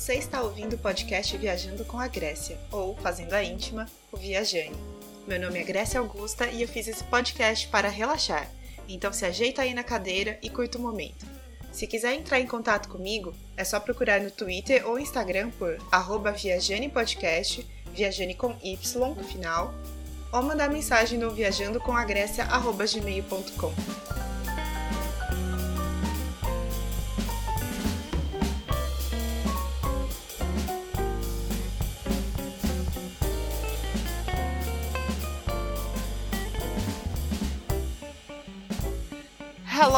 Você está ouvindo o podcast Viajando com a Grécia, ou Fazendo a Íntima, o Viajane. Meu nome é Grécia Augusta e eu fiz esse podcast para relaxar, então se ajeita aí na cadeira e curta o momento. Se quiser entrar em contato comigo, é só procurar no Twitter ou Instagram por arroba viajanepodcast, viajane com Y no final, ou mandar mensagem no viajandocomagrécia.gmail.com.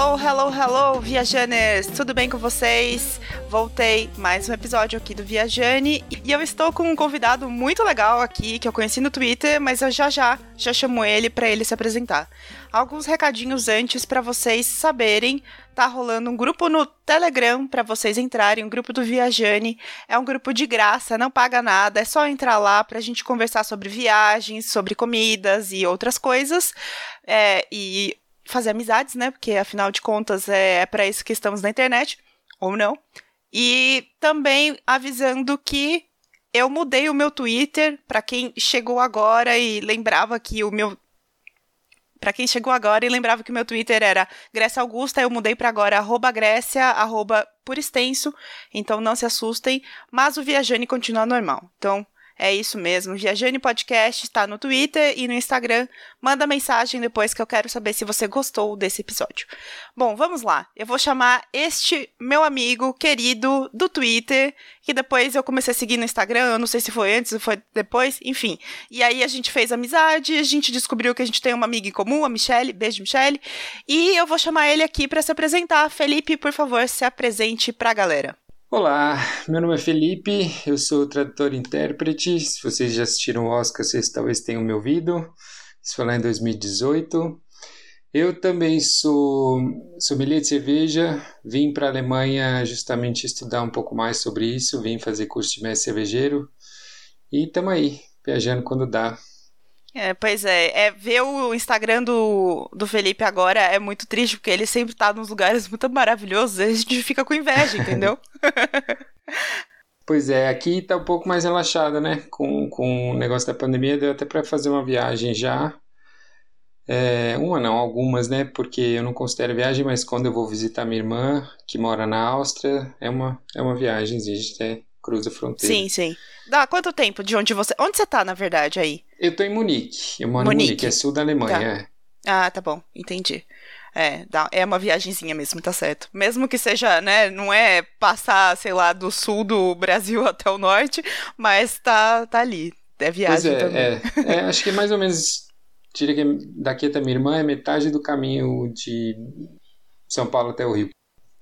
Hello, hello, hello, viajantes! Tudo bem com vocês? Voltei mais um episódio aqui do Viajane e eu estou com um convidado muito legal aqui que eu conheci no Twitter, mas eu já já já chamo ele para ele se apresentar. Alguns recadinhos antes para vocês saberem. Tá rolando um grupo no Telegram para vocês entrarem, um grupo do Viajane. É um grupo de graça, não paga nada, é só entrar lá pra gente conversar sobre viagens, sobre comidas e outras coisas. É, e fazer amizades, né? Porque afinal de contas é, é para isso que estamos na internet, ou não. E também avisando que eu mudei o meu Twitter para quem chegou agora e lembrava que o meu para quem chegou agora e lembrava que o meu Twitter era Grécia Augusta, eu mudei para agora arroba Grécia, arroba por extenso, então não se assustem, mas o Viajane continua normal. Então, é isso mesmo. Viajane Podcast está no Twitter e no Instagram. Manda mensagem depois que eu quero saber se você gostou desse episódio. Bom, vamos lá. Eu vou chamar este meu amigo querido do Twitter, que depois eu comecei a seguir no Instagram. Eu não sei se foi antes ou foi depois, enfim. E aí a gente fez amizade, a gente descobriu que a gente tem uma amiga em comum, a Michelle. Beijo, Michelle. E eu vou chamar ele aqui para se apresentar. Felipe, por favor, se apresente para a galera. Olá, meu nome é Felipe, eu sou tradutor e intérprete. Se vocês já assistiram o Oscar, vocês talvez tenham me ouvido. Isso foi lá em 2018. Eu também sou sommelier de cerveja, vim para a Alemanha justamente estudar um pouco mais sobre isso, vim fazer curso de mestre cervejeiro e estamos aí, viajando quando dá. É, pois é, é, ver o Instagram do, do Felipe agora é muito triste, porque ele sempre tá nos lugares muito maravilhosos, a gente fica com inveja, entendeu? pois é, aqui tá um pouco mais relaxado, né? Com, com o negócio da pandemia, deu até para fazer uma viagem já. É, uma não, algumas, né? Porque eu não considero viagem, mas quando eu vou visitar minha irmã, que mora na Áustria, é uma, é uma viagem, a gente até cruza a fronteira. Sim, sim. Dá quanto tempo de onde você. Onde você tá, na verdade, aí? Eu tô em Munique. Eu moro Munique. em Munique, é sul da Alemanha. Tá. É. Ah, tá bom, entendi. É, dá, é uma viagemzinha mesmo, tá certo. Mesmo que seja, né, não é passar, sei lá, do sul do Brasil até o norte, mas tá, tá ali. É viagem pois é, também. É, é, acho que é mais ou menos, diria que daqui até minha irmã é metade do caminho de São Paulo até o Rio.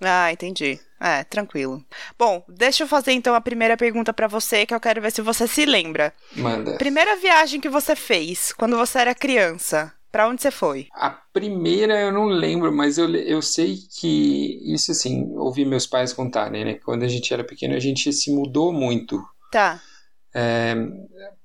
Ah, entendi. É, tranquilo. Bom, deixa eu fazer então a primeira pergunta para você, que eu quero ver se você se lembra. Manda. Primeira viagem que você fez quando você era criança, para onde você foi? A primeira eu não lembro, mas eu, eu sei que isso assim, ouvi meus pais contarem, né? Quando a gente era pequeno, a gente se mudou muito. Tá. É,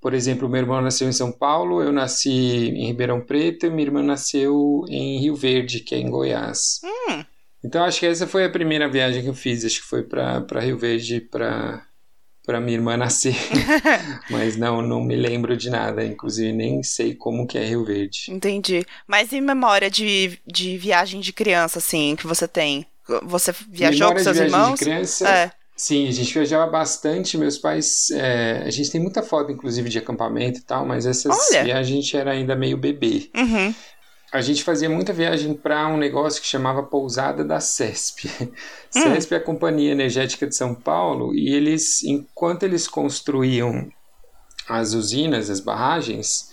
por exemplo, meu irmão nasceu em São Paulo, eu nasci em Ribeirão Preto e minha irmã nasceu em Rio Verde, que é em Goiás. Hum. Então acho que essa foi a primeira viagem que eu fiz, acho que foi para Rio Verde para para minha irmã nascer. Mas não, não me lembro de nada, inclusive nem sei como que é Rio Verde. Entendi. Mas em memória de, de viagem de criança assim que você tem? Você viajou memória com seus de irmãos? De criança, é. Sim, a gente viajava bastante. Meus pais. É, a gente tem muita foto, inclusive, de acampamento e tal, mas essas Olha. viagens a gente era ainda meio bebê. Uhum a gente fazia muita viagem para um negócio que chamava Pousada da CESP. Hum. CESP é a Companhia Energética de São Paulo e eles, enquanto eles construíam as usinas, as barragens,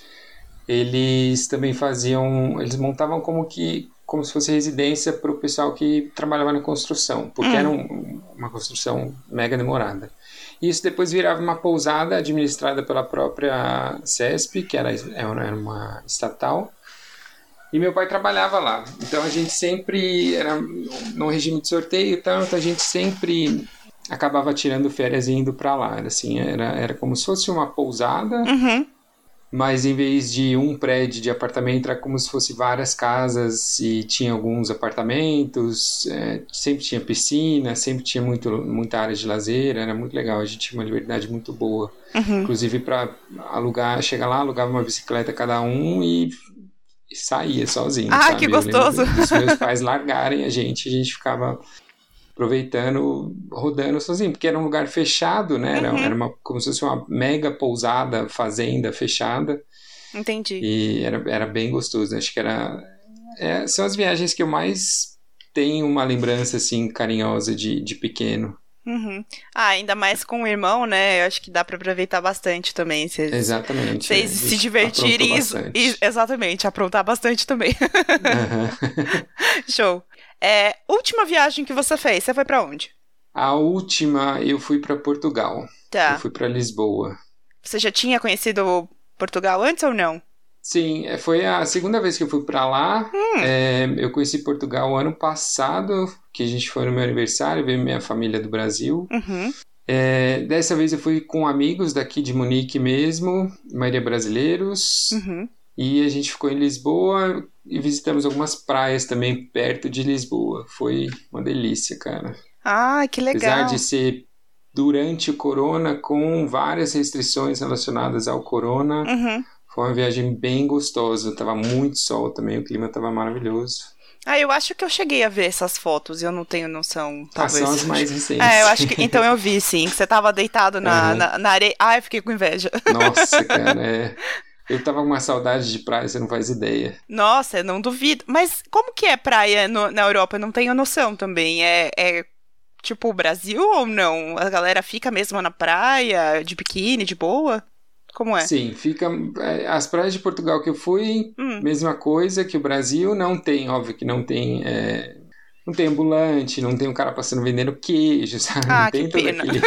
eles também faziam, eles montavam como que como se fosse residência para o pessoal que trabalhava na construção, porque hum. era um, uma construção mega demorada. Isso depois virava uma pousada administrada pela própria CESP, que era, era uma estatal, e meu pai trabalhava lá. Então a gente sempre era num regime de sorteio, tanto a gente sempre acabava tirando férias e indo para lá. Assim, era, era como se fosse uma pousada. Uhum. mas em vez de um prédio de apartamento, era como se fosse várias casas e tinha alguns apartamentos, é, sempre tinha piscina, sempre tinha muito, muita área de lazer, era muito legal, a gente tinha uma liberdade muito boa. Uhum. Inclusive para alugar, chegar lá, alugava uma bicicleta cada um e, e saía sozinho. Ah, sabe? que gostoso! Os meus pais largarem a gente, a gente ficava aproveitando, rodando sozinho, porque era um lugar fechado, né? Era, uhum. era uma, como se fosse uma mega pousada, fazenda fechada. Entendi. E era, era bem gostoso. Acho que era. É, são as viagens que eu mais tenho uma lembrança, assim, carinhosa de, de pequeno. Uhum. Ah, ainda mais com o irmão, né? Eu acho que dá para aproveitar bastante também. Cês, exatamente. Vocês é, se divertirem e, exatamente, aprontar bastante também. Uhum. Show. É, última viagem que você fez, você foi para onde? A última eu fui para Portugal. Tá. Eu fui para Lisboa. Você já tinha conhecido Portugal antes ou não? Sim, é, foi a segunda vez que eu fui para lá. Hum. É, eu conheci Portugal ano passado, que a gente foi no meu aniversário, veio minha família do Brasil. Uhum. É, dessa vez eu fui com amigos daqui de Munique mesmo, maioria brasileiros. Uhum. E a gente ficou em Lisboa e visitamos algumas praias também perto de Lisboa. Foi uma delícia, cara. Ah, que legal. Apesar de ser durante o corona, com várias restrições relacionadas ao corona, uhum. Foi uma viagem bem gostosa. Tava muito sol também, o clima tava maravilhoso. Ah, eu acho que eu cheguei a ver essas fotos, eu não tenho noção, talvez. Ah, são as mais recentes. É, eu acho que. Então eu vi, sim, que você tava deitado na, uhum. na, na, areia. Ah, eu fiquei com inveja. Nossa, cara, é. Eu tava com uma saudade de praia, você não faz ideia. Nossa, eu não duvido. Mas como que é praia no, na Europa? Eu não tenho noção também. É, é tipo o Brasil ou não? A galera fica mesmo na praia, de biquíni, de boa? Como é? Sim, fica. É, as praias de Portugal que eu fui, hum. mesma coisa que o Brasil, não tem, óbvio que não tem é, não tem ambulante, não tem um cara passando vendendo queijo, sabe? Ah, não tem toda aquele,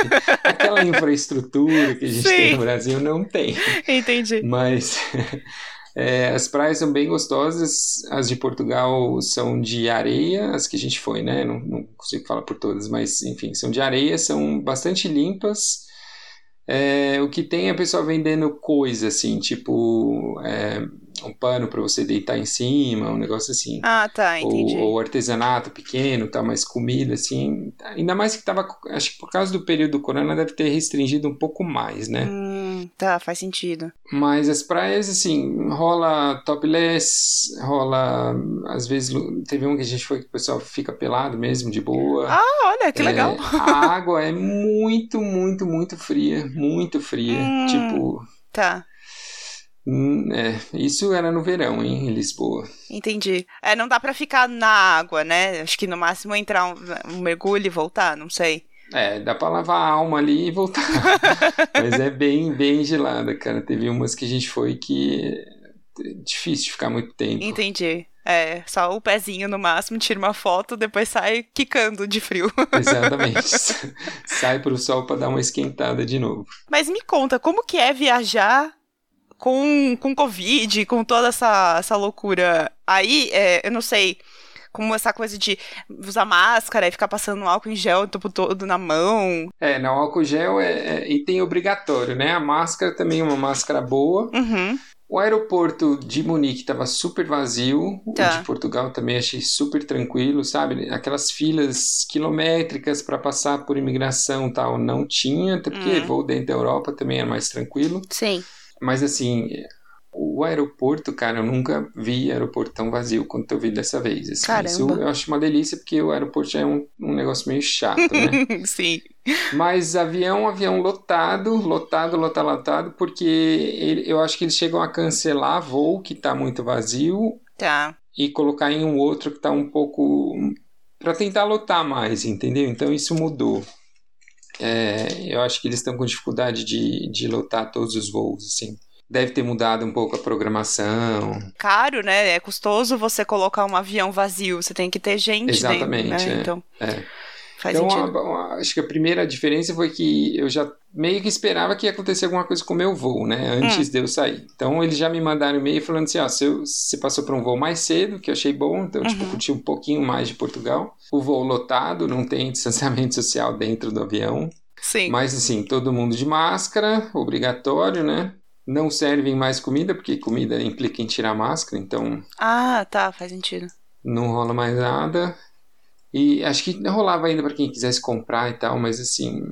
aquela infraestrutura que a gente Sim. tem no Brasil, não tem. Entendi. Mas é, as praias são bem gostosas, as de Portugal são de areia, as que a gente foi, né? Não, não consigo falar por todas, mas enfim, são de areia, são bastante limpas. É, o que tem é a pessoa vendendo coisa, assim, tipo. É, um pano para você deitar em cima, um negócio assim. Ah, tá, entendi. Ou, ou artesanato pequeno, tá, mais comida, assim. Ainda mais que tava, acho que por causa do período do corona deve ter restringido um pouco mais, né? Hum, tá, faz sentido. Mas as praias, assim, rola topless, rola, às vezes, teve um que a gente foi que o pessoal fica pelado mesmo, de boa. Ah, olha, que é, legal. A água é muito, muito, muito fria, muito fria, hum, tipo... Tá. Hum, é, isso era no verão, hein, em Lisboa. Entendi. É, não dá para ficar na água, né? Acho que no máximo entrar um, um mergulho e voltar, não sei. É, dá pra lavar a alma ali e voltar. Mas é bem, bem gelada, cara. Teve umas que a gente foi que é difícil de ficar muito tempo. Entendi. É, só o pezinho no máximo, tira uma foto, depois sai quicando de frio. Exatamente. sai pro sol para dar uma esquentada de novo. Mas me conta, como que é viajar com, com Covid, com toda essa, essa loucura aí, é, eu não sei como essa coisa de usar máscara e ficar passando álcool em gel o tempo todo na mão. É, não, álcool gel é, é item obrigatório, né? A máscara também é uma máscara boa. Uhum. O aeroporto de Munique estava super vazio, tá. o de Portugal também achei super tranquilo, sabe? Aquelas filas quilométricas para passar por imigração tal não tinha, porque uhum. voo dentro da Europa também era mais tranquilo. Sim. Mas assim, o aeroporto, cara, eu nunca vi aeroporto tão vazio quanto eu vi dessa vez. Assim. Caramba. Isso eu acho uma delícia, porque o aeroporto já é um, um negócio meio chato, né? Sim. Mas avião, avião lotado, lotado, lotado, lotado, porque ele, eu acho que eles chegam a cancelar voo que tá muito vazio. Tá. E colocar em um outro que tá um pouco. para tentar lotar mais, entendeu? Então isso mudou. É, eu acho que eles estão com dificuldade de, de lotar todos os voos, assim. Deve ter mudado um pouco a programação. Caro, né? É custoso você colocar um avião vazio. Você tem que ter gente Exatamente, dentro, né? É, então, é. faz então, sentido. A, a, acho que a primeira diferença foi que eu já meio que esperava que ia acontecer alguma coisa com o meu voo, né? Antes hum. de eu sair. Então, eles já me mandaram e-mail falando assim, ó, se você passou para um voo mais cedo, que eu achei bom, então, tipo, uhum. tipo, curti um pouquinho mais de Portugal. O voo lotado, não tem distanciamento social dentro do avião. Sim. Mas assim, todo mundo de máscara, obrigatório, né? Não servem mais comida, porque comida implica em tirar máscara, então. Ah, tá, faz sentido. Não rola mais nada. E acho que rolava ainda para quem quisesse comprar e tal, mas assim,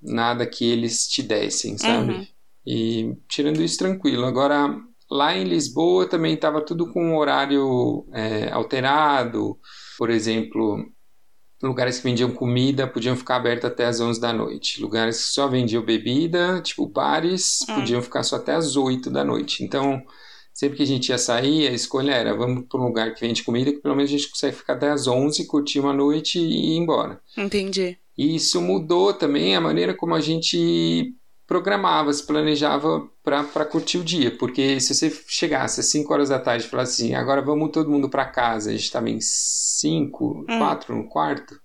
nada que eles te dessem, sabe? Uhum. E tirando isso, tranquilo. Agora, lá em Lisboa também estava tudo com horário é, alterado. Por exemplo, lugares que vendiam comida podiam ficar abertos até as 11 da noite. Lugares que só vendiam bebida, tipo bares, hum. podiam ficar só até as 8 da noite. Então, sempre que a gente ia sair, a escolha era vamos para um lugar que vende comida que pelo menos a gente consegue ficar até as 11, curtir uma noite e ir embora. Entendi. E isso mudou também a maneira como a gente programava, se planejava para curtir o dia, porque se você chegasse às 5 horas da tarde e falasse assim, agora vamos todo mundo para casa, a gente estava em 5, 4 hum. no quarto,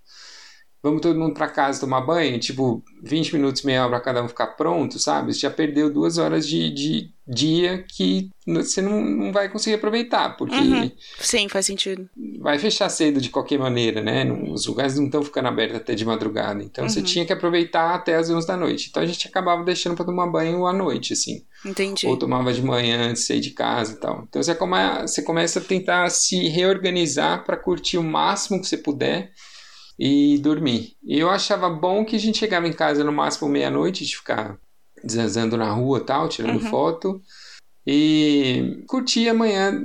vamos todo mundo para casa tomar banho, tipo, 20 minutos, meia hora para cada um ficar pronto, sabe? Você já perdeu duas horas de, de dia que você não, não vai conseguir aproveitar, porque... Uhum. Sim, faz sentido. Vai fechar cedo de qualquer maneira, né? Os lugares não estão ficando abertos até de madrugada, então uhum. você tinha que aproveitar até as 11 da noite. Então a gente acabava deixando para tomar banho à noite, assim. Entendi. Ou tomava de manhã antes de sair de casa e tal. Então você, come, você começa a tentar se reorganizar para curtir o máximo que você puder e dormir. E eu achava bom que a gente chegava em casa no máximo meia-noite, de ficar zanzando na rua tal, tirando uhum. foto. E curtir amanhã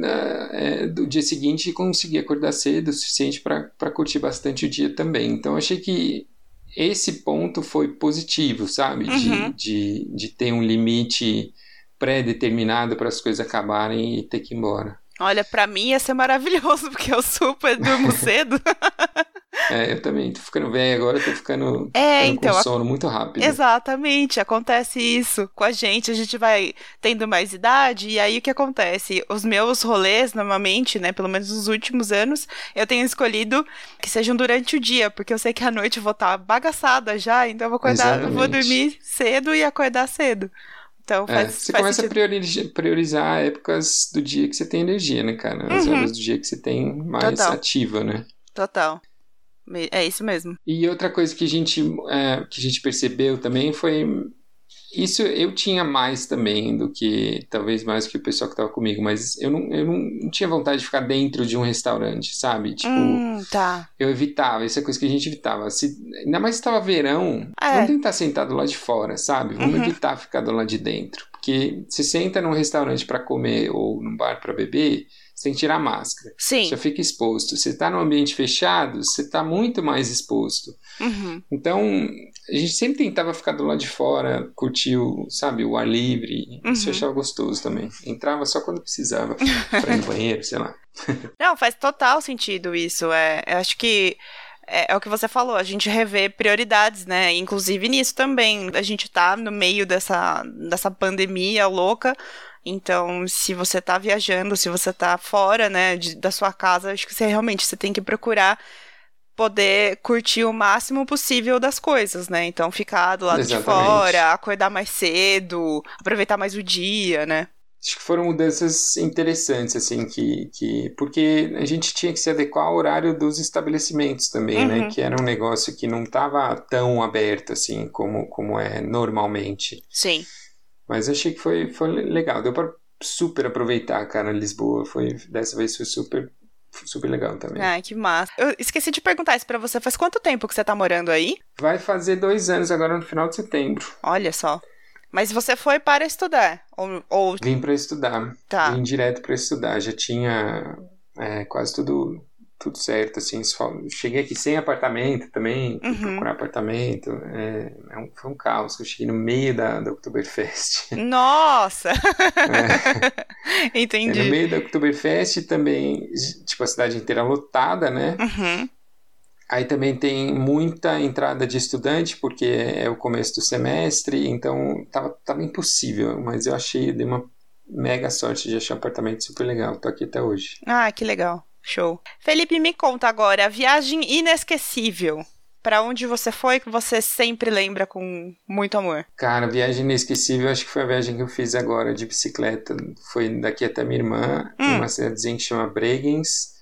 é, do dia seguinte e conseguir acordar cedo o suficiente para curtir bastante o dia também. Então achei que esse ponto foi positivo, sabe? Uhum. De, de, de ter um limite pré-determinado para as coisas acabarem e ter que ir embora. Olha, para mim ia ser maravilhoso, porque eu super durmo cedo. É, eu também tô ficando velho agora, tô ficando, é, ficando então, com sono muito rápido. Exatamente, acontece isso com a gente, a gente vai tendo mais idade, e aí o que acontece? Os meus rolês, normalmente, né, pelo menos nos últimos anos, eu tenho escolhido que sejam durante o dia, porque eu sei que à noite eu vou estar tá bagaçada já, então eu vou acordar, eu vou dormir cedo e acordar cedo. Então faz, é, você faz começa sentido. a priorizar, priorizar épocas do dia que você tem energia, né, cara? As uhum. horas do dia que você tem mais Total. ativa, né? Total. É isso mesmo. E outra coisa que a gente, é, que a gente percebeu também foi. Isso eu tinha mais também do que, talvez mais que o pessoal que estava comigo, mas eu não, eu não tinha vontade de ficar dentro de um restaurante, sabe? Tipo, hum, tá. eu evitava, essa é coisa que a gente evitava. Se, ainda mais se estava verão, é. vamos tentar sentado lá de fora, sabe? Vamos uhum. evitar ficar do lado de dentro. Porque se senta num restaurante para comer ou num bar para beber, você tem que tirar a máscara. Sim. Já fica exposto. Você está num ambiente fechado, você está muito mais exposto. Uhum. Então, a gente sempre tentava ficar do lado de fora, curtir o, sabe, o ar livre. Uhum. Isso eu achava gostoso também. Entrava só quando precisava, para ir no banheiro, sei lá. Não, faz total sentido isso. É, eu acho que é, é, o que você falou, a gente revê prioridades, né? Inclusive nisso também. A gente tá no meio dessa, dessa pandemia louca. Então, se você tá viajando, se você tá fora, né, de, da sua casa, acho que você realmente você tem que procurar poder curtir o máximo possível das coisas, né? Então, ficar do lado Exatamente. de fora, acordar mais cedo, aproveitar mais o dia, né? Acho que foram mudanças interessantes, assim, que, que. Porque a gente tinha que se adequar ao horário dos estabelecimentos também, né? uhum. né? Que era um negócio que não estava tão aberto, assim, como, como é normalmente. Sim. Mas achei que foi, foi legal. Deu para super aproveitar, cara, Lisboa. Foi, dessa vez foi super, super legal também. Ai, que massa. Eu esqueci de perguntar isso pra você. Faz quanto tempo que você tá morando aí? Vai fazer dois anos agora no final de setembro. Olha só. Mas você foi para estudar? Ou, ou... Vim para estudar. Tá. Vim direto para estudar. Já tinha é, quase tudo tudo certo, assim, cheguei aqui sem apartamento também, uhum. procurar apartamento, é, é um, foi um caos, eu cheguei no meio da, da Oktoberfest. Nossa! É. Entendi. É, no meio da Oktoberfest também, tipo, a cidade inteira lotada, né? Uhum. Aí também tem muita entrada de estudante, porque é o começo do semestre, então tava, tava impossível, mas eu achei, dei uma mega sorte de achar um apartamento super legal, tô aqui até hoje. Ah, que legal. Show. Felipe, me conta agora, a viagem inesquecível. Para onde você foi que você sempre lembra com muito amor? Cara, viagem inesquecível, acho que foi a viagem que eu fiz agora de bicicleta. Foi daqui até minha irmã, hum. uma cidadezinha que chama Bregenz,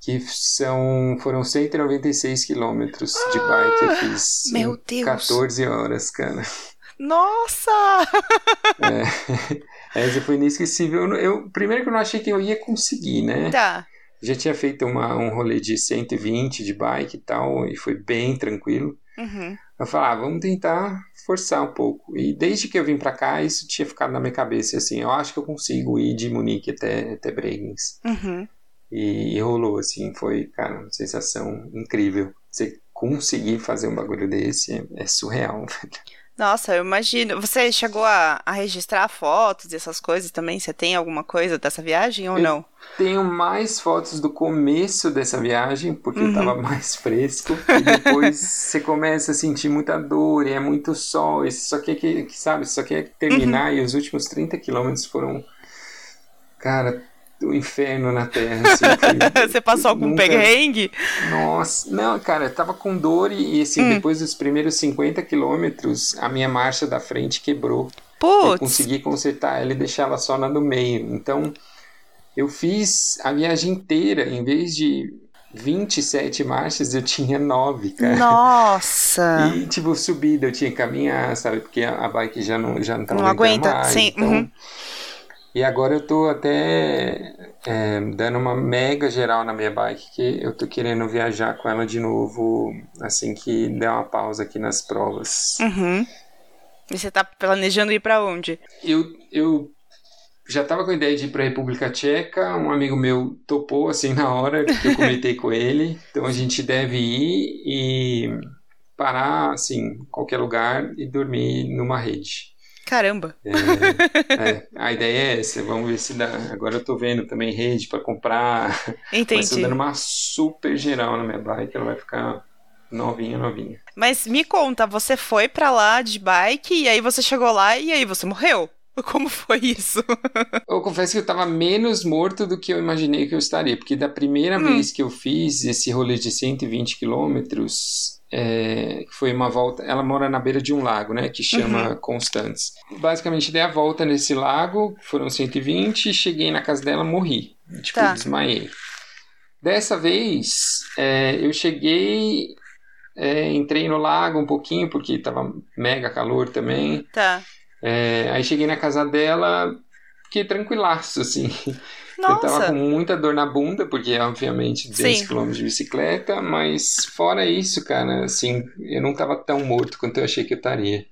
que são, foram 196 quilômetros de bike. Eu fiz Meu Deus. 14 horas, cara. Nossa! é, essa foi inesquecível. Eu, eu, primeiro que eu não achei que eu ia conseguir, né? Tá. Já tinha feito uma, um rolê de 120 de bike e tal, e foi bem tranquilo. Uhum. Eu falei, ah, vamos tentar forçar um pouco. E desde que eu vim para cá, isso tinha ficado na minha cabeça, assim, eu acho que eu consigo ir de Munique até, até Bregenz. Uhum. E, e, rolou, assim, foi, cara, uma sensação incrível. Você conseguir fazer um bagulho desse é, é surreal, Nossa, eu imagino. Você chegou a, a, registrar fotos e essas coisas também? Você tem alguma coisa dessa viagem ou eu não? Tenho mais fotos do começo dessa viagem, porque uhum. tava mais fresco. E depois você começa a sentir muita dor e é muito sol. E só quer que, que sabe, só quer terminar. Uhum. E os últimos 30 quilômetros foram. Cara, do inferno na terra. Assim, Você passou algum nunca... perrengue? Nossa, não, cara, eu tava com dor e, assim, hum. depois dos primeiros 50 quilômetros, a minha marcha da frente quebrou. Putz. Eu consegui consertar ela e deixar ela só na do meio. Então, eu fiz a viagem inteira, em vez de 27 marchas, eu tinha 9, cara. Nossa! E, tipo, subida, eu tinha que caminhar, sabe? Porque a, bike já não, já não tava Não aguenta, mais, sim. Então, uhum. E agora eu tô até é, dando uma mega geral na minha bike, que eu tô querendo viajar com ela de novo assim que der uma pausa aqui nas provas. Uhum. E você tá planejando ir para onde? Eu, eu já tava com a ideia de ir pra República Tcheca, um amigo meu topou assim na hora que eu comentei com ele, então a gente deve ir e parar assim, qualquer lugar e dormir numa rede. Caramba! É, é, a ideia é essa, vamos ver se dá. Agora eu tô vendo também rede para comprar. Entendi. Mas tô dando uma super geral na minha bike, ela vai ficar novinha, novinha. Mas me conta, você foi para lá de bike e aí você chegou lá e aí você morreu? Como foi isso? eu confesso que eu tava menos morto do que eu imaginei que eu estaria, porque da primeira hum. vez que eu fiz esse rolê de 120 quilômetros, é, foi uma volta. Ela mora na beira de um lago, né? Que chama uhum. Constance. Basicamente, dei a volta nesse lago, foram 120, cheguei na casa dela, morri. Tipo, tá. desmaiei. Dessa vez, é, eu cheguei, é, entrei no lago um pouquinho, porque tava mega calor também. Tá. É, aí cheguei na casa dela, fiquei tranquilaço, assim. Nossa. Eu tava com muita dor na bunda, porque obviamente 200 km de bicicleta, mas fora isso, cara, assim, eu não tava tão morto quanto eu achei que eu estaria.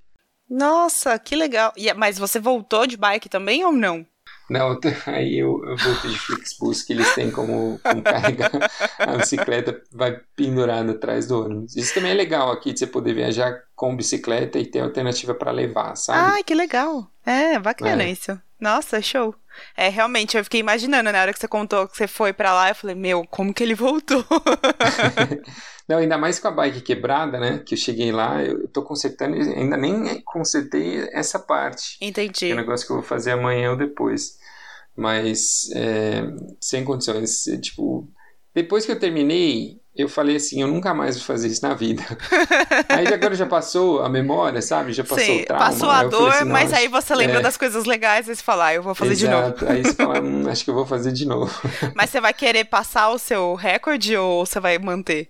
Nossa, que legal. Mas você voltou de bike também ou não? Não, aí eu, eu voltei de Flixbus, que eles têm como, como carregar a bicicleta, vai pendurada atrás do ônibus. Isso também é legal aqui, de você poder viajar com bicicleta e ter alternativa para levar, sabe? Ah, que legal. É, bacana é. isso. Nossa, show. É, realmente, eu fiquei imaginando, na hora que você contou que você foi para lá, eu falei, meu, como que ele voltou? Não, ainda mais com a bike quebrada, né? Que eu cheguei lá, eu tô consertando, ainda nem consertei essa parte. Entendi. Que é um negócio que eu vou fazer amanhã ou depois. Mas, é, sem condições. Tipo, depois que eu terminei, eu falei assim, eu nunca mais vou fazer isso na vida. aí agora já passou a memória, sabe? Já passou Sim, o trauma. Passou a dor, assim, mas aí você lembra é... das coisas legais e você fala, ah, eu vou fazer Exato. de novo. aí você fala, hum, acho que eu vou fazer de novo. mas você vai querer passar o seu recorde ou você vai manter?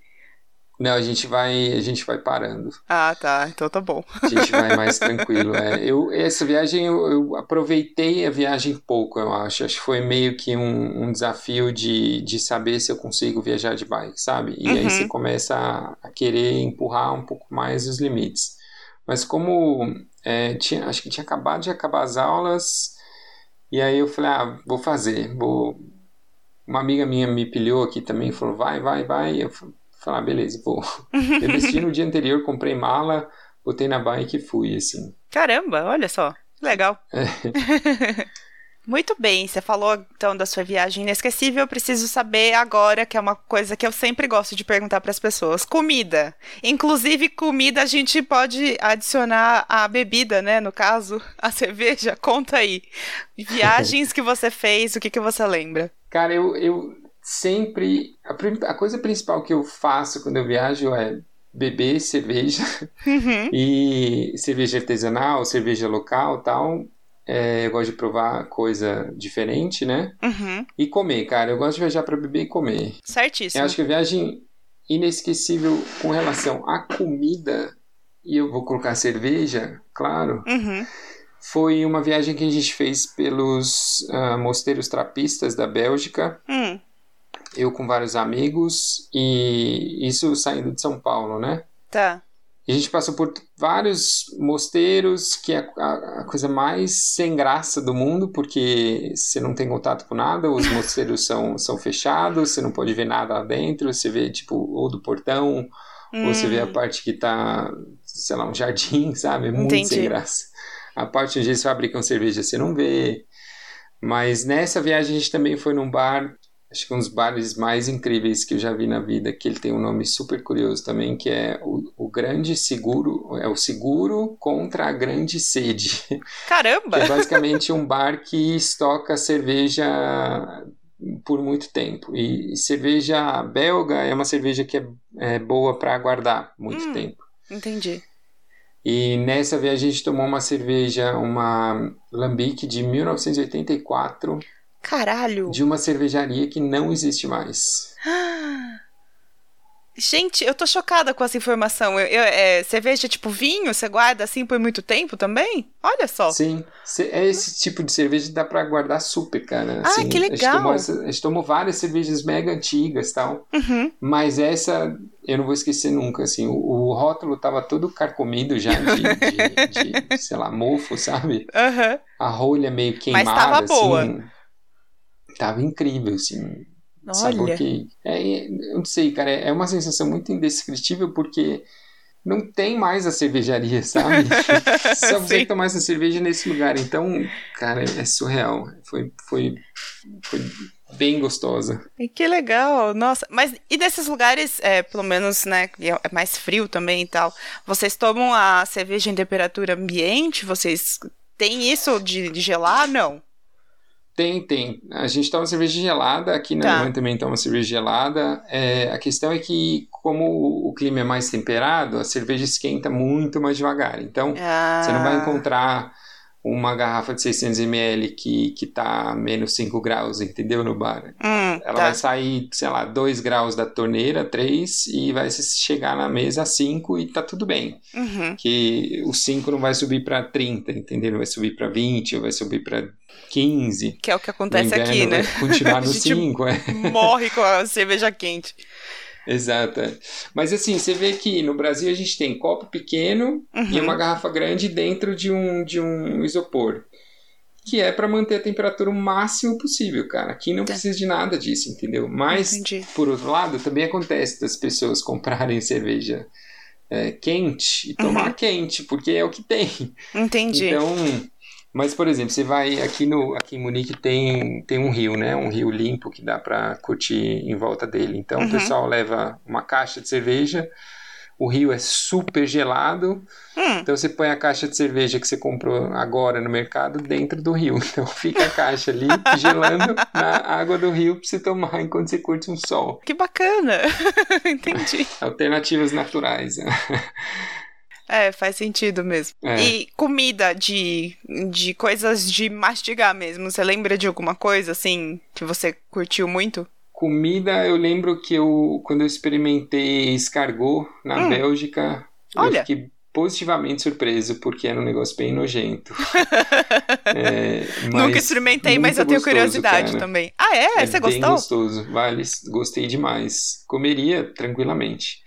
Não, a gente vai, a gente vai parando. Ah, tá. Então tá bom. A gente vai mais tranquilo. É. Eu, essa viagem, eu, eu, aproveitei a viagem pouco, eu acho. Acho que foi meio que um, um desafio de, de saber se eu consigo viajar de bike, sabe? E uhum. aí você começa a, a, querer empurrar um pouco mais os limites. Mas como é, tinha, acho que tinha acabado de acabar as aulas, e aí eu falei, ah, vou fazer, vou... Uma amiga minha me pilhou aqui também, falou, vai, vai, vai. Eu falei, falar, ah, beleza, vou. Eu decidi no dia anterior, comprei mala, botei na bike e fui, assim. Caramba, olha só, legal. É. Muito bem, você falou então da sua viagem inesquecível. Eu preciso saber agora, que é uma coisa que eu sempre gosto de perguntar para as pessoas: comida. Inclusive, comida a gente pode adicionar a bebida, né? No caso, a cerveja. Conta aí. Viagens que você fez, o que, que você lembra? Cara, eu, eu sempre. A, a, coisa principal que eu faço quando eu viajo é beber cerveja uhum. e cerveja artesanal, cerveja local tal. É, eu gosto de provar coisa diferente, né? Uhum. E comer, cara. Eu gosto de viajar para beber e comer. Certíssimo. Eu acho que a viagem inesquecível com relação à comida e eu vou colocar cerveja, claro, Uhum. foi uma viagem que a gente fez pelos ah, mosteiros trapistas da Bélgica, Hum. Eu com vários amigos, e isso saindo de São Paulo, né? Tá. E a gente passou por vários mosteiros, que é a, a coisa mais sem graça do mundo, porque você não tem contato com nada, os mosteiros são, são fechados, você não pode ver nada lá dentro, você vê, tipo, ou do portão, ou você vê a Hum. parte que tá, sei lá, um jardim, sabe? Muito Entendi. sem graça. A parte onde eles fabricam cerveja você não vê. Mas nessa viagem a gente também foi num bar, acho que um dos bares mais incríveis que eu já vi na vida, que ele tem um nome super curioso também, que é o, o Grande Seguro, é o Seguro contra a Grande Sede. Caramba! É basicamente um bar que estoca cerveja por muito tempo. E cerveja belga é uma cerveja que é, é boa para guardar muito Hum. tempo. Entendi. E nessa viagem a gente tomou uma cerveja, uma Lambic de 1984, Caralho! de uma cervejaria que não existe mais. Gente, eu tô chocada com essa informação. Eu, eu- é, cerveja tipo vinho, você guarda assim por muito tempo também? Olha só. Sim, é esse tipo de cerveja que dá pra guardar super, cara. Ah, Assim, que A gente, legal. tomou a gente tomou várias cervejas mega antigas e tal. Uhum. Mas essa eu não vou esquecer nunca, assim, o, o rótulo tava todo carcomido já de, de- de, sei lá, mofo, sabe? Aham. A rolha meio queimada, tava assim. Tava incrível, assim. Sabor Olha. que... É, é, eu não sei, cara, é uma sensação muito indescritível porque não tem mais a cervejaria, sabe? Só você Sim. tomar essa cerveja nesse lugar. Então, cara, é surreal. Foi, foi, foi bem gostosa. E Que legal, nossa. Mas e desses lugares, é, pelo menos, né, que é mais frio também e tal, vocês tomam a cerveja em temperatura ambiente? Vocês têm isso de, de gelar? Não. Tem, tem. A gente toma cerveja gelada, aqui na Tá. Alemanha também toma cerveja gelada. É, a questão é que, como o clima é mais temperado, a cerveja esquenta muito mais devagar. Então, Ah, você não vai encontrar uma garrafa de 600ml que, que tá a menos 5 graus, entendeu? No bar. Hum, Ela tá. vai sair, sei lá, 2 graus da torneira, 3, e vai chegar na mesa a 5 e tá tudo bem. Uhum. Que o 5 não vai subir para 30, entendeu? Vai subir para 20, ou vai subir para 15. Que é o que acontece aqui, né? vai continuar no A gente 5, é. Morre com a cerveja quente. Exato. é. Mas assim, você vê que no Brasil a gente tem copo pequeno e Uhum. uma garrafa grande dentro de um, de um isopor. Que é para manter a temperatura o máximo possível, cara. Aqui não Tá. precisa de nada disso, entendeu? Mas, Entendi. por outro lado, também acontece das pessoas comprarem cerveja é, quente e tomar Uhum. quente, porque é o que tem. Entendi. Então, mas por exemplo, você vai aqui no aqui em Munique tem tem um rio, né? Um rio limpo que dá pra curtir em volta dele. Então Uhum. o pessoal leva uma caixa de cerveja. O rio é super gelado, Hum, então você põe a caixa de cerveja que você comprou agora no mercado dentro do rio. Então fica a caixa ali gelando na água do rio pra você tomar enquanto você curte um sol. que bacana. Entendi. Alternativas naturais. É, faz sentido mesmo. É. E comida de, de coisas de mastigar mesmo. Você lembra de alguma coisa assim que você curtiu muito? Comida, eu lembro que eu, quando eu experimentei escargot na Hum. Bélgica, Olha. eu fiquei positivamente surpreso, porque era um negócio bem nojento. É, Nunca experimentei, mas eu tenho gostoso, curiosidade cara. também. Ah, é? É Você bem gostou? gostoso, vale, gostei demais. Comeria tranquilamente.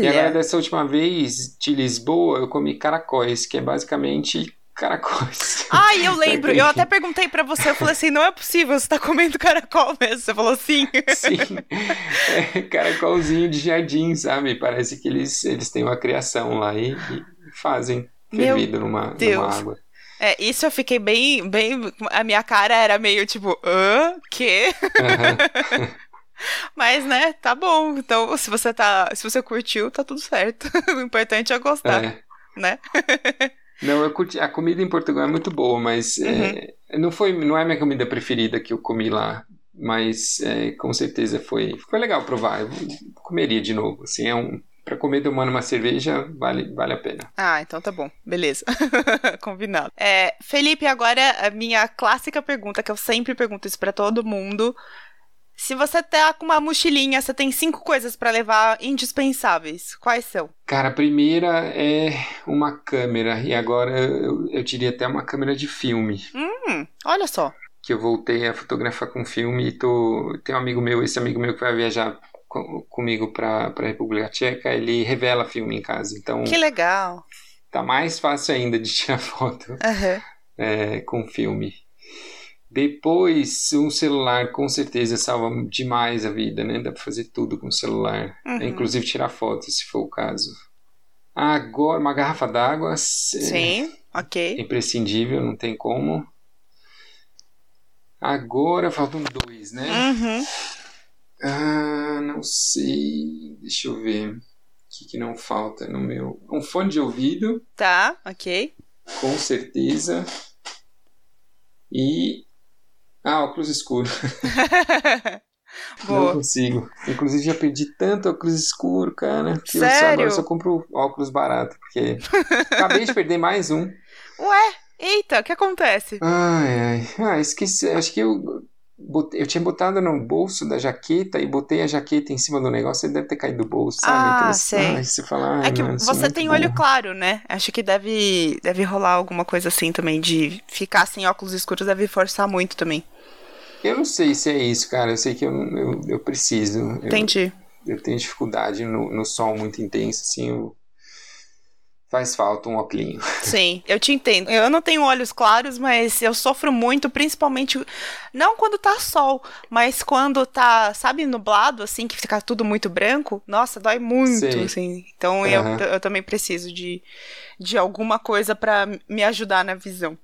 E agora, Olha. dessa última vez, de Lisboa, eu comi caracóis, que é basicamente caracóis. Ai, eu lembro. Eu até perguntei pra você, eu falei assim, não é possível, você tá comendo caracol mesmo. Você falou sim. Sim, é caracolzinho de jardim, sabe? Parece que eles, eles têm uma criação lá e, e fazem fervido numa, numa água. É, isso eu fiquei bem, bem. A minha cara era meio tipo, hã? Quê? Aham. Mas, né, tá bom. Então, se você tá. Se você curtiu, tá tudo certo. o importante é gostar, É. né? Não, eu curti. A comida em Portugal é muito boa, mas é, não foi, não é a minha comida preferida que eu comi lá. Mas é, com certeza foi, foi legal provar. Eu comeria de novo. Assim, é um para comer tomando uma cerveja vale, vale a pena. Ah, então tá bom. Beleza. Combinado. É, Felipe, agora a minha clássica pergunta, que eu sempre pergunto isso pra todo mundo. Se você tá com uma mochilinha, você tem cinco coisas para levar indispensáveis. Quais são? Cara, a primeira é uma câmera. E agora eu, eu diria até uma câmera de filme. Hum, olha só. Que eu voltei a fotografar com filme e tô. Tem um amigo meu, esse amigo meu que vai viajar comigo para a República Tcheca, ele revela filme em casa. Então. Que legal. Tá mais fácil ainda de tirar foto uhum. é, com filme. Depois, um celular com certeza salva demais a vida, né? Dá pra fazer tudo com o celular. Uhum. Inclusive tirar fotos, se for o caso. Agora, uma garrafa d'água. Sim, é ok. Imprescindível, não tem como. Agora faltam dois, né? Uhum. Ah, não sei. Deixa eu ver. O que, que não falta no meu. Um fone de ouvido. Tá, ok. Com certeza. E ah, óculos escuro. Não consigo. Inclusive já perdi tanto óculos escuro, cara. Que Sério? eu só, agora só compro óculos barato, porque acabei de perder mais um. Ué, eita, o que acontece? Ai, ai. Ah, esqueci. Acho que eu eu tinha botado no bolso da jaqueta e botei a jaqueta em cima do negócio, ele deve ter caído do bolso, sabe? Ah, Aquelas, sei. Ai, você fala, ai, É que mano, sou você tem olho claro, né? Acho que deve, deve rolar alguma coisa assim também, de ficar sem óculos escuros deve forçar muito também. Eu não sei se é isso, cara. Eu sei que eu, eu, eu preciso. Eu, Entendi. eu tenho dificuldade no, no sol muito intenso, assim, eu... faz falta um óculos. Sim, eu te entendo. Eu não tenho olhos claros, mas eu sofro muito, principalmente não quando tá sol, mas quando tá, sabe, nublado, assim, que fica tudo muito branco. Nossa, dói muito, Sei. assim. Então Aham. eu, eu também preciso de, de alguma coisa pra me ajudar na visão.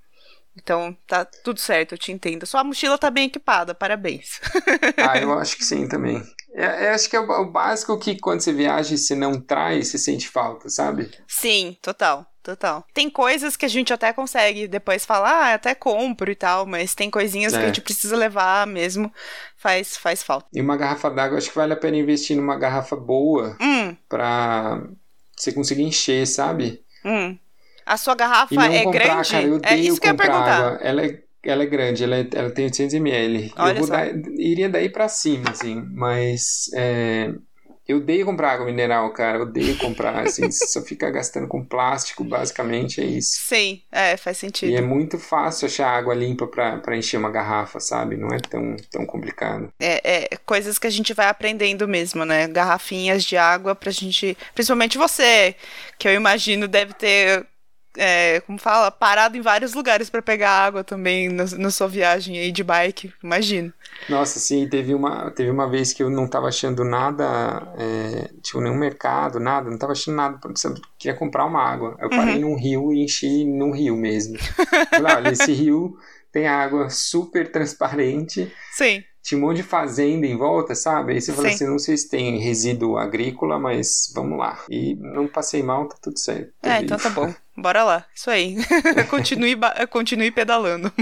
Então, tá tudo certo, eu te entendo. Sua mochila tá bem equipada, parabéns. Ah, eu acho que sim também. É, é, acho que é o, básico que quando você viaja e você não traz, você sente falta, sabe? Sim, total, total. Tem coisas que a gente até consegue depois falar, ah, até compro e tal, mas tem coisinhas que É. a gente precisa levar mesmo, faz, faz falta. E uma garrafa d'água, acho que vale a pena investir numa garrafa boa Hum, pra você conseguir encher, sabe? hum. A sua garrafa é comprar, grande? cara, eu é isso que eu ia perguntar. água. Ela é, ela é grande, ela, é- ela tem 800 ml. Olha eu vou dar, iria daí pra cima, assim, mas é, eu odeio comprar água mineral, cara, eu odeio comprar, assim, só fica gastando com plástico, basicamente é isso. Sim, é, faz sentido. E é muito fácil achar água limpa pra pra encher uma garrafa, sabe? Não é tão, tão complicado. É, é coisas que a gente vai aprendendo mesmo, né? Garrafinhas de água pra gente. Principalmente você, que eu imagino deve ter. É, como fala? Parado em vários lugares pra pegar água também na, na sua viagem aí de bike, imagino. Nossa, sim, teve uma, teve uma vez que eu não tava achando nada, é, tipo, nenhum mercado, nada, não tava achando nada, porque eu queria comprar uma água. Eu parei Uhum. num rio e enchi num rio mesmo. Falei, olha, esse rio tem água super transparente, Sim, tinha um monte de fazenda em volta, sabe? Aí você fala Sim. assim, não sei se tem resíduo agrícola, mas vamos lá. E não passei mal, tá tudo certo. É, então tá bom. Bora lá, isso aí. continue, continue pedalando.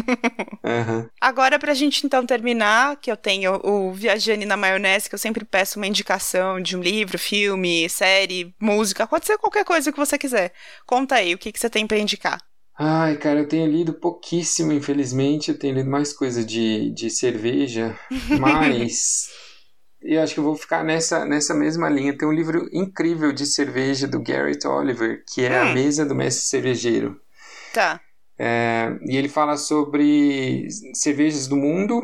Aham. Agora, pra gente então terminar, que eu tenho o Viajane na Maionese, que eu sempre peço uma indicação de um livro, filme, série, música, pode ser qualquer coisa que você quiser. Conta aí, o que, que você tem pra indicar? Ai, cara, eu tenho lido pouquíssimo, infelizmente. Eu tenho lido mais coisa de, de cerveja, mas eu acho que eu vou ficar nessa, nessa mesma linha. Tem um livro incrível de cerveja do Garrett Oliver, que é Hum. A Mesa do Mestre Cervejeiro. Tá. É, e ele fala sobre cervejas do mundo,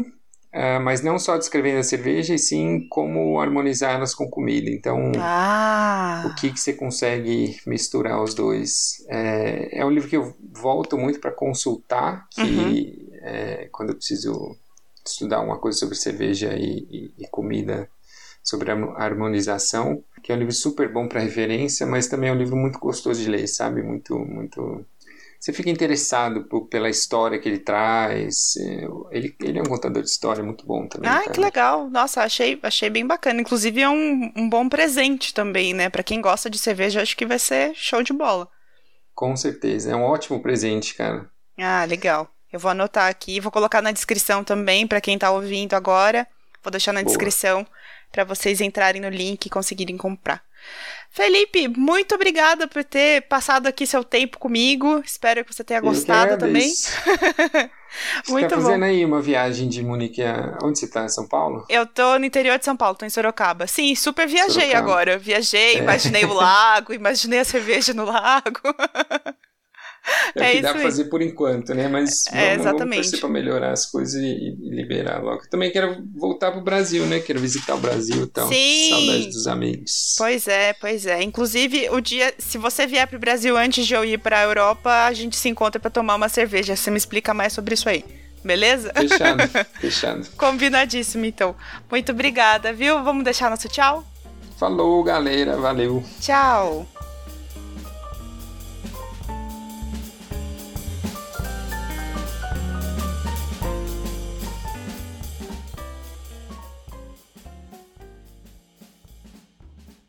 é, mas não só descrevendo a cerveja, e sim como harmonizá-las com comida. Então, Ah. o que, que você consegue misturar os dois. É, é um livro que eu volto muito para consultar, que Uhum. é, quando eu preciso estudar uma coisa sobre cerveja e, e- e comida, sobre a harmonização, que é um livro super bom para referência, mas também é um livro muito gostoso de ler, sabe? Muito, muito... Você fica interessado por- pela história que ele traz. é, Ele, ele é um contador de história muito bom também. Cara. que legal. Nossa, achei, achei bem bacana. Inclusive, é um, um bom presente também, né? Pra quem gosta de cerveja, acho que vai ser show de bola. Com certeza. É um ótimo presente, cara. Ah, legal. Eu vou anotar aqui, vou colocar na descrição também pra quem tá ouvindo agora. Vou deixar na Boa. descrição pra vocês entrarem no link e conseguirem comprar. Felipe, muito obrigada por ter passado aqui seu tempo comigo. Espero que você tenha gostado também. Você Muito tá fazendo bom. aí uma viagem de Munique a... Onde você tá? Em São Paulo? Eu tô no interior de São Paulo, tô em Sorocaba. Sim, super viajei Sorocaba. agora. Viajei, é. imaginei o lago, imaginei a cerveja no lago. É, é que dá pra fazer por enquanto, né? Mas vamos, é, vamos pra melhorar as coisas e, e, liberar logo. Também quero voltar pro Brasil, né? Quero visitar o Brasil e tal. Sim. Saudade dos amigos. Pois é, pois é. Inclusive, o dia, se você vier pro Brasil antes de eu ir pra Europa, a gente se encontra para tomar uma cerveja. Você me explica mais sobre isso aí. Beleza? Fechado, fechado. Combinadíssimo, então. Muito obrigada, viu? Vamos deixar nosso tchau? Falou, galera. Valeu. Tchau.